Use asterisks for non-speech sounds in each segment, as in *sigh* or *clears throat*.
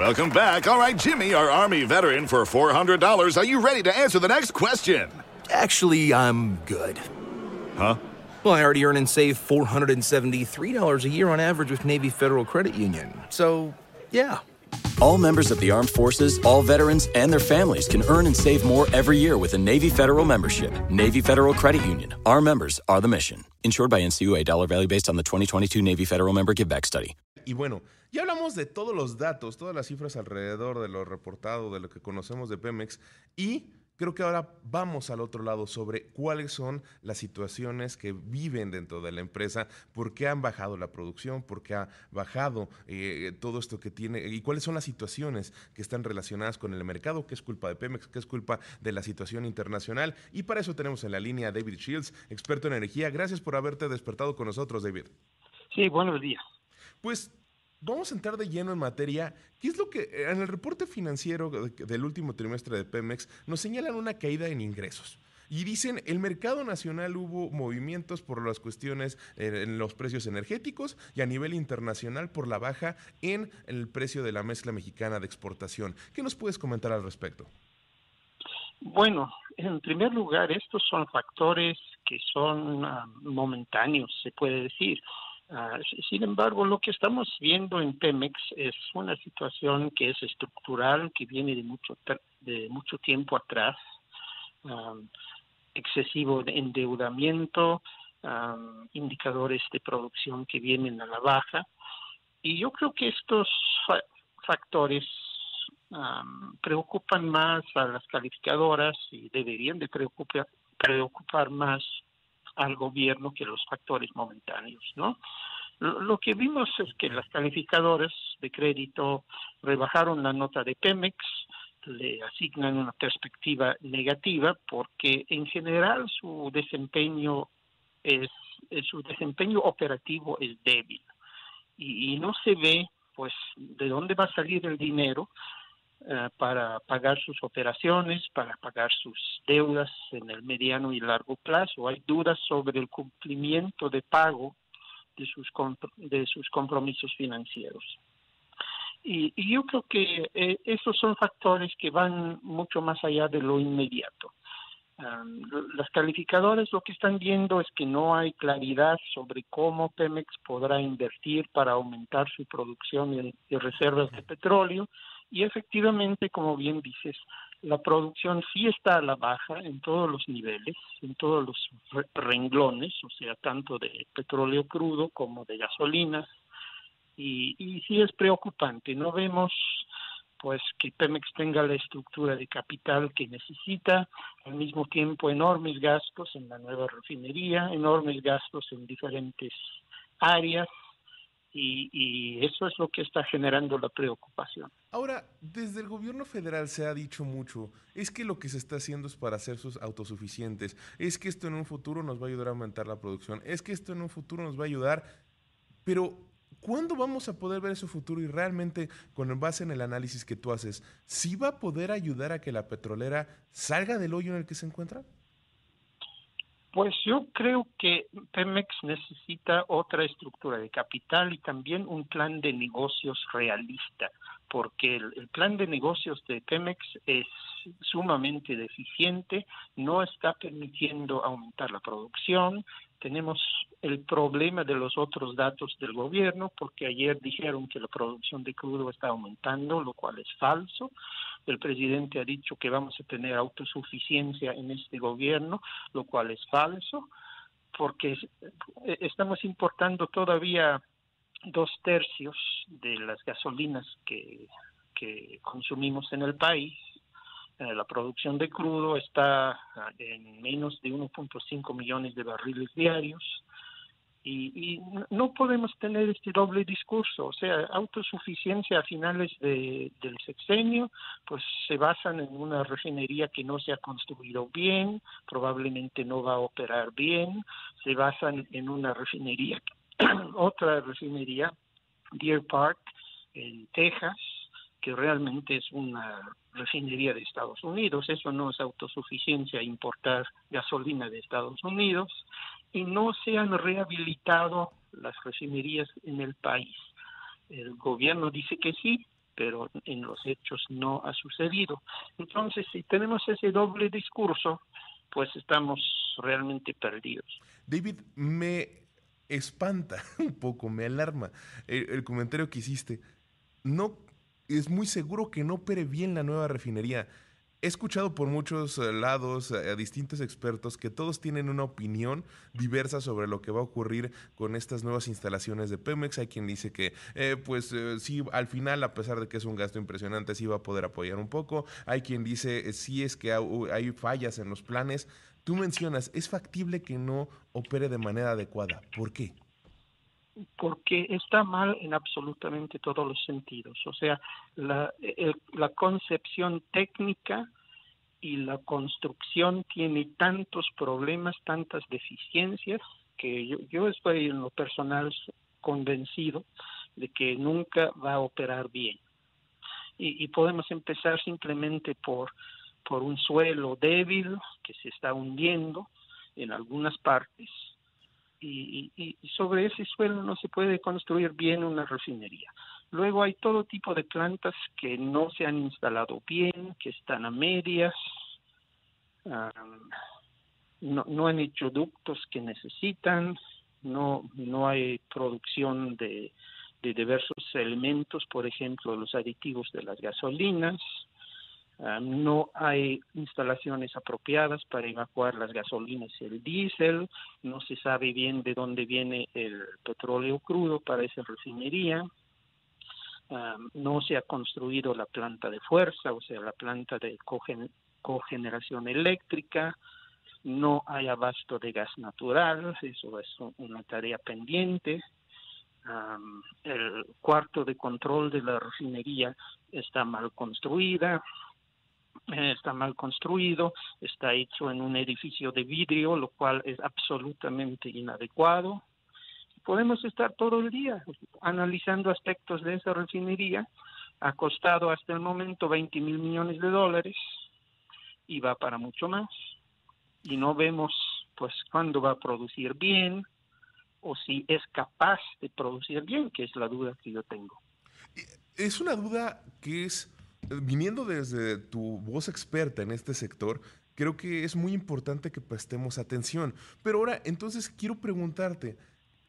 Welcome back. All right, Jimmy, our Army veteran, for $400. Are you ready to answer the next question? Actually, I'm good. Huh? Well, I already earn and save $473 a year on average with Navy Federal Credit Union. So, yeah. All members of the armed forces, all veterans, and their families can earn and save more every year with a Navy Federal membership. Navy Federal Credit Union. Our members are the mission. Insured by NCUA. Dollar value based on the 2022 Navy Federal Member Giveback Study. Y bueno, ya hablamos de todos los datos, todas las cifras alrededor de lo reportado, de lo que conocemos de Pemex y creo que ahora vamos al otro lado sobre cuáles son las situaciones que viven dentro de la empresa, por qué han bajado la producción, por qué ha bajado eh, todo esto que tiene y cuáles son las situaciones que están relacionadas con el mercado, qué es culpa de Pemex, qué es culpa de la situación internacional. Y para eso tenemos en la línea a David Shields, experto en energía. Gracias por haberte despertado con nosotros, David. Sí, buenos días. Pues vamos a entrar de lleno en materia. ¿Qué es lo que eh, en el reporte financiero del último trimestre de Pemex nos señalan una caída en ingresos? Y dicen, el mercado nacional hubo movimientos por las cuestiones eh, en los precios energéticos y a nivel internacional por la baja en el precio de la mezcla mexicana de exportación. ¿Qué nos puedes comentar al respecto? Bueno, en primer lugar, estos son factores que son ah, momentáneos, se puede decir. Ah, sin embargo, lo que estamos viendo en Pemex es una situación que es estructural, que viene de mucho, de mucho tiempo atrás, excesivo endeudamiento, indicadores de producción que vienen a la baja. Y yo creo que estos factores preocupan más a las calificadoras y deberían de preocupar, preocupar más al gobierno que los factores momentáneos, ¿no? Lo que vimos es que las calificadoras de crédito rebajaron la nota de Pemex, le asignan una perspectiva negativa porque en general su desempeño es, su desempeño operativo es débil y, y no se ve pues de dónde va a salir el dinero eh, para pagar sus operaciones, para pagar sus deudas en el mediano y largo plazo. Hay dudas sobre el cumplimiento de pago de sus, de sus compromisos financieros. Y, yo creo que eh, esos son factores que van mucho más allá de lo inmediato. las calificadoras lo que están viendo es que no hay claridad sobre cómo Pemex podrá invertir para aumentar su producción de reservas de petróleo y efectivamente, como bien dices, la producción sí está a la baja en todos los niveles, en todos los renglones, o sea, tanto de petróleo crudo como de gasolinas, y, y sí es preocupante. No vemos pues que Pemex tenga la estructura de capital que necesita, al mismo tiempo enormes gastos en la nueva refinería, enormes gastos en diferentes áreas, y, eso es lo que está generando la preocupación. Ahora, desde el gobierno federal se ha dicho mucho, es que lo que se está haciendo es para ser sus autosuficientes, es que esto en un futuro nos va a ayudar a aumentar la producción, es que esto en un futuro nos va a ayudar, pero ¿cuándo vamos a poder ver ese futuro y realmente, con base en el análisis que tú haces, sí va a poder ayudar a que la petrolera salga del hoyo en el que se encuentra? Pues yo creo que Pemex necesita otra estructura de capital y también un plan de negocios realista, porque el, plan de negocios de Pemex es sumamente deficiente, no está permitiendo aumentar la producción, tenemos el problema de los otros datos del gobierno, porque ayer dijeron que la producción de crudo está aumentando, lo cual es falso. El presidente ha dicho que vamos a tener autosuficiencia en este gobierno, lo cual es falso, porque eh, estamos importando todavía dos tercios de las gasolinas que, consumimos en el país la producción de crudo está ah, en menos de 1.5 millones de barriles diarios y, no podemos tener este doble discurso, o sea, autosuficiencia a finales de, del sexenio, pues se basan en una refinería que no se ha construido bien, probablemente no va a operar bien, se basan en una refinería, *clears throat* otra refinería, Deer Park, en Texas, que realmente es una refinería de Estados Unidos. Eso no es autosuficiencia importar gasolina de Estados Unidos y no se han rehabilitado las refinerías en el país. El gobierno dice que sí, pero en los hechos no ha sucedido. Entonces, si tenemos ese doble discurso, pues estamos realmente perdidos. David, me espanta *laughs* un poco, me alarma el, comentario que hiciste. No es muy seguro que no opere bien la nueva refinería. He escuchado por muchos eh, lados a distintos expertos que todos tienen una opinión diversa sobre lo que va a ocurrir con estas nuevas instalaciones de Pemex. Hay quien dice que, eh, pues eh, sí, al final, a pesar de que es un gasto impresionante, sí va a poder apoyar un poco. Hay quien dice, sí es que hay fallas en los planes. Tú mencionas, es factible que no opere de manera adecuada. ¿Por qué? Porque está mal en absolutamente todos los sentidos. O sea, la, la concepción técnica y la construcción tiene tantos problemas, tantas deficiencias, que yo, yo estoy en lo personal convencido de que nunca va a operar bien. Y, y podemos empezar simplemente por, por un suelo débil que se está hundiendo en algunas partes, y, y, sobre ese suelo no se puede construir bien una refinería. Luego hay todo tipo de plantas que no se han instalado bien, que están a medias, no, no han hecho ductos que necesitan, no, no hay producción de, de diversos elementos, por ejemplo, los aditivos de las gasolinas, Ah, no hay instalaciones apropiadas para evacuar las gasolinas y el diésel, no se sabe bien de dónde viene el petróleo crudo para esa refinería, ah, no se ha construido la planta de fuerza, o sea, la planta de cogeneración eléctrica, no hay abasto de gas natural, eso es una tarea pendiente. Ah, el cuarto de control de la refinería está mal construida, está mal construido, está hecho en un edificio de vidrio, lo cual es absolutamente inadecuado. Podemos estar todo el día analizando aspectos de esa refinería. Ha costado hasta el momento 20 mil millones de dólares y va para mucho más. Y no vemos pues cuándo va a producir bien o si es capaz de producir bien, que es la duda que yo tengo. Es una duda que es viniendo desde tu voz experta en este sector, creo que es muy importante que prestemos atención. Pero ahora, entonces quiero preguntarte,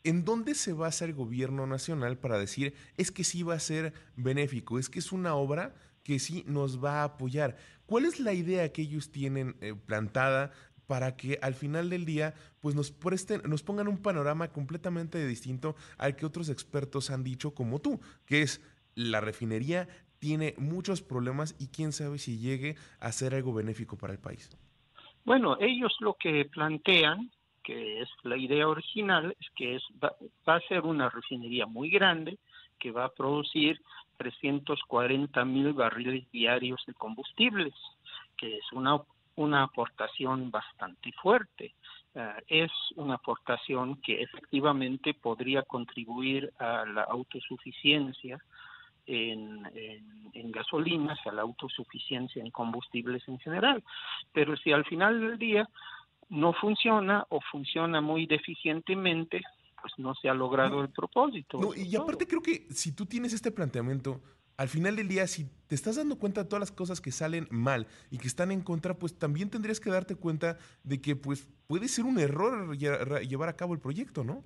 ¿en dónde se basa el gobierno nacional para decir es que sí va a ser benéfico, es que es una obra que sí nos va a apoyar? ¿Cuál es la idea que ellos tienen eh, plantada para que al final del día pues nos presten, nos pongan un panorama completamente distinto al que otros expertos han dicho como tú, que es la refinería tiene muchos problemas y quién sabe si llegue a ser algo benéfico para el país. Bueno, ellos lo que plantean, que es la idea original, es que es, va, a ser una refinería muy grande que va a producir 340 mil barriles diarios de combustibles, que es una, una aportación bastante fuerte. Ah, es una aportación que efectivamente podría contribuir a la autosuficiencia en, en, gasolinas, a la autosuficiencia en combustibles en general. Pero si al final del día no funciona o funciona muy deficientemente, pues no se ha logrado el propósito. y aparte creo que si tú tienes este planteamiento, al final del día, si te estás dando cuenta de todas las cosas que salen mal y que están en contra, pues también tendrías que darte cuenta de que pues puede ser un error llevar a cabo el proyecto, ¿no?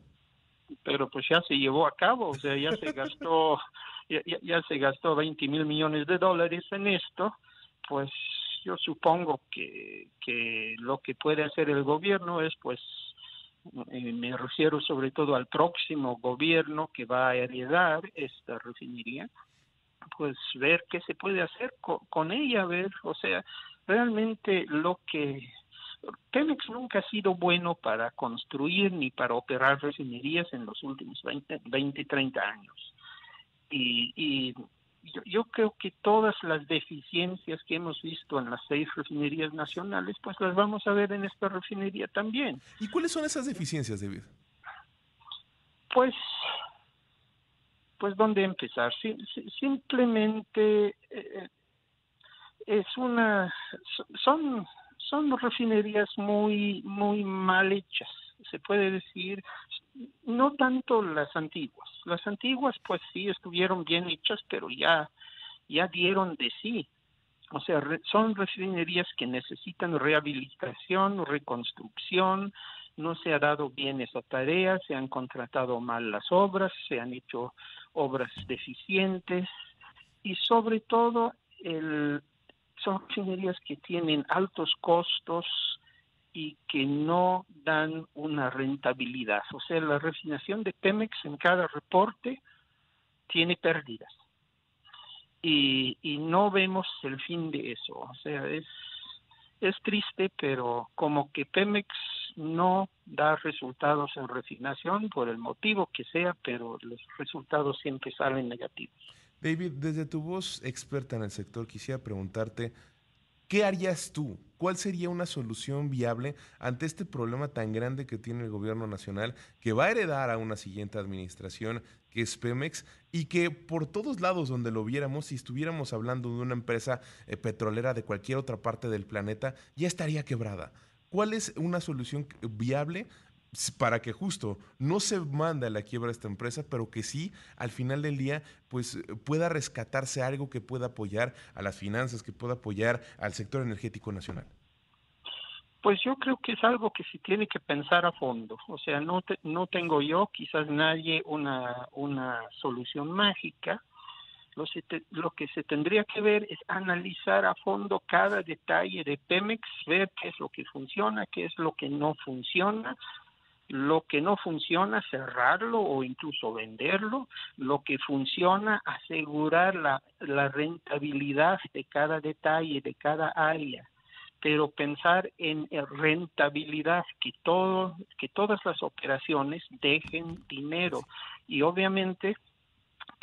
Pero pues ya se llevó a cabo, o sea, ya se gastó *laughs* ya, ya, se gastó 20 mil millones de dólares en esto, pues yo supongo que, que lo que puede hacer el gobierno es pues eh, me refiero sobre todo al próximo gobierno que va a heredar esta refinería, pues ver qué se puede hacer con, con, ella, ver, o sea, realmente lo que Pemex nunca ha sido bueno para construir ni para operar refinerías en los últimos 20, 20 30 años y, yo, creo que todas las deficiencias que hemos visto en las seis refinerías nacionales, pues las vamos a ver en esta refinería también. ¿Y cuáles son esas deficiencias, David? Pues, pues dónde empezar. simplemente eh, es una, son, son refinerías muy, muy mal hechas se puede decir, no tanto las antiguas. Las antiguas, pues sí, estuvieron bien hechas, pero ya, ya dieron de sí. O sea, son refinerías que necesitan rehabilitación, reconstrucción, no se ha dado bien esa tarea, se han contratado mal las obras, se han hecho obras deficientes y sobre todo el, son refinerías que tienen altos costos y que no dan una rentabilidad. O sea, la refinación de Pemex en cada reporte tiene pérdidas. Y, y no vemos el fin de eso. O sea, es, es triste, pero como que Pemex no da resultados en refinación por el motivo que sea, pero los resultados siempre salen negativos. David, desde tu voz experta en el sector, quisiera preguntarte, ¿qué harías tú? ¿Cuál sería una solución viable ante este problema tan grande que tiene el gobierno nacional, que va a heredar a una siguiente administración, que es Pemex, y que por todos lados donde lo viéramos, si estuviéramos hablando de una empresa eh, petrolera de cualquier otra parte del planeta, ya estaría quebrada? ¿Cuál es una solución viable para que justo no se mande a la quiebra esta empresa, pero que sí al final del día pues pueda rescatarse algo que pueda apoyar a las finanzas, que pueda apoyar al sector energético nacional? Pues yo creo que es algo que se tiene que pensar a fondo. O sea, no, no tengo yo, quizás nadie, una, una solución mágica, lo, que se tendría que ver es analizar a fondo cada detalle de Pemex, ver qué es lo que funciona, qué es lo que no funciona, lo que no funciona, cerrarlo o incluso venderlo, lo que funciona, asegurar la, la rentabilidad de cada detalle, de cada área. Pero pensar en rentabilidad, que todo, que todas las operaciones dejen dinero. Y obviamente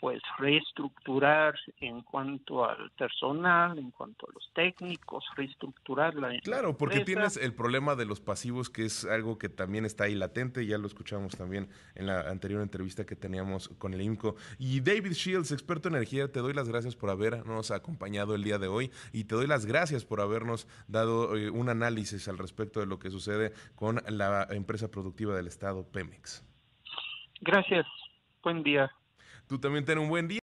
pues reestructurar en cuanto al personal, en cuanto a los técnicos, reestructurar la Claro, porque tienes el problema de los pasivos que es algo que también está ahí latente, ya lo escuchamos también en la anterior entrevista que teníamos con el IMCO. Y David Shields, experto en energía, te doy las gracias por habernos acompañado el día de hoy y te doy las gracias por habernos dado eh, un análisis al respecto de lo que sucede con la empresa productiva del estado Pemex. Gracias. Buen día. Tú también ten un buen día.